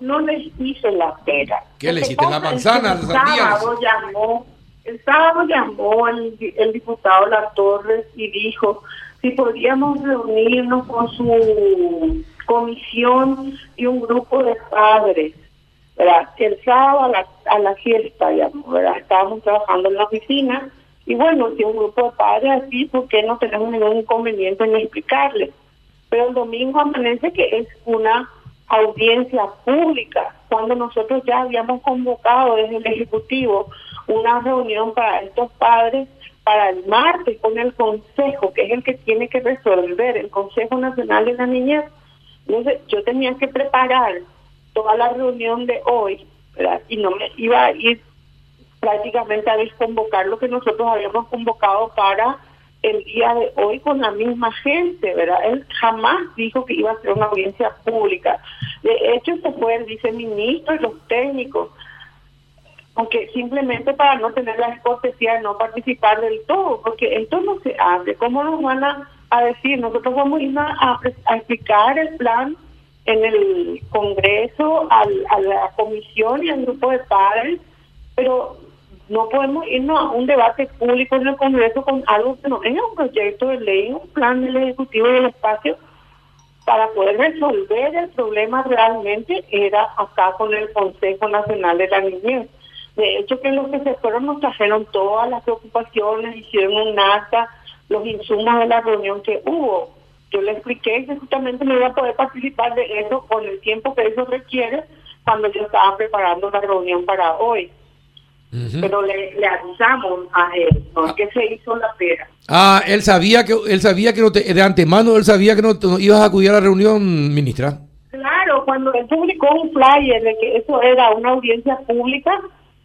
no les hice la pera. ¿Qué le hiciste? ¿La manzana? El sábado llamó, el sábado llamó el, el diputado La Torres y dijo si podíamos reunirnos con su comisión y un grupo de padres. ¿verdad? El sábado a la, a la fiesta, ya, ¿verdad? estábamos trabajando en la oficina y bueno, si un grupo de padres así, ¿por qué no tenemos ningún inconveniente en explicarles? Pero el domingo amanece que es una audiencia pública, cuando nosotros ya habíamos convocado desde el Ejecutivo una reunión para estos padres para el martes con el Consejo, que es el que tiene que resolver, el Consejo Nacional de la Niñez. Entonces yo tenía que preparar toda la reunión de hoy, y no me iba a ir prácticamente a desconvocar lo que nosotros habíamos convocado para el día de hoy con la misma gente, ¿verdad? Él jamás dijo que iba a ser una audiencia pública. De hecho, se fue el viceministro y los técnicos, aunque simplemente para no tener la cortesía de no participar del todo, porque esto no se hace. ¿Cómo nos van a, decir? Nosotros vamos a ir a, a, explicar el plan en el Congreso, al, a la comisión y al grupo de padres, pero no podemos irnos a un debate público en el Congreso con algo que no es un proyecto de ley, un plan del Ejecutivo del espacio para poder resolver el problema realmente era acá con el Consejo Nacional de la Niñez. De hecho, que los que se fueron nos trajeron todas las preocupaciones, hicieron un acta, los insumos de la reunión que hubo. Yo le expliqué que justamente no iba a poder participar de eso con el tiempo que eso requiere cuando yo estaba preparando la reunión para hoy pero le, avisamos a él porque ah. se hizo la pera. Ah, él sabía que él sabía que no te, de antemano él sabía que no, ibas a acudir a la reunión, ministra. Claro, cuando él publicó un flyer de que eso era una audiencia pública,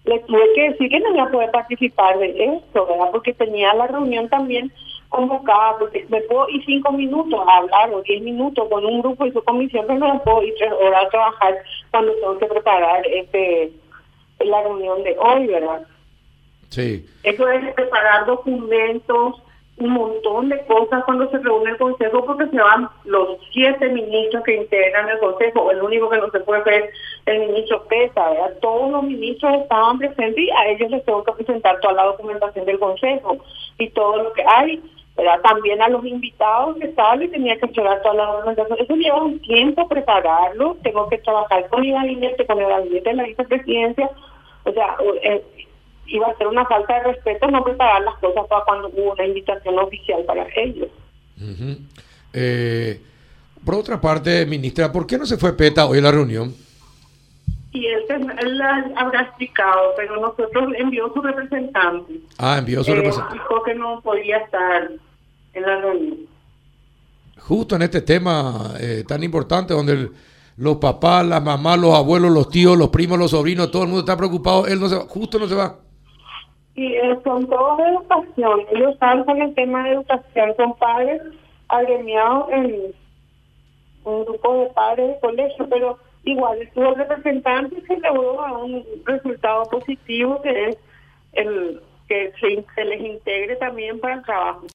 le tuve que decir que no iba a poder participar de eso, ¿verdad? Porque tenía la reunión también convocada, porque me puedo ir cinco minutos a hablar o diez minutos con un grupo y su comisión, pero no puedo ir tres horas a trabajar cuando tengo que preparar este la reunión de hoy, ¿verdad? Sí. Eso es preparar documentos, un montón de cosas cuando se reúne el Consejo, porque se van los siete ministros que integran el Consejo. El único que no se puede ver el ministro Pesa, ¿verdad? Todos los ministros estaban presentes y a ellos les tengo que presentar toda la documentación del Consejo y todo lo que hay. ¿verdad? También a los invitados que estaban y tenía que llevar toda la documentación. Eso lleva un tiempo prepararlo. Tengo que trabajar con mi gabinete, con el gabinete de la vicepresidencia o sea, eh, iba a ser una falta de respeto no preparar las cosas para cuando hubo una invitación oficial para ellos. Eh, por otra parte, ministra, ¿por qué no se fue PETA hoy a la reunión? Y él, él habrá explicado, pero nosotros envió su representante. Ah, envió su eh, representante. Dijo que no podía estar en la reunión. Justo en este tema tan importante donde el los papás, las mamás, los abuelos, los tíos, los primos, los sobrinos, todo el mundo está preocupado, él no se va, justo no se va. Y eh, son todos de educación, ellos están con el tema de educación, son padres agremiados en un grupo de padres de colegio, pero igual estuvo el representante se logró a un resultado positivo que es el que se les integre también para el trabajo.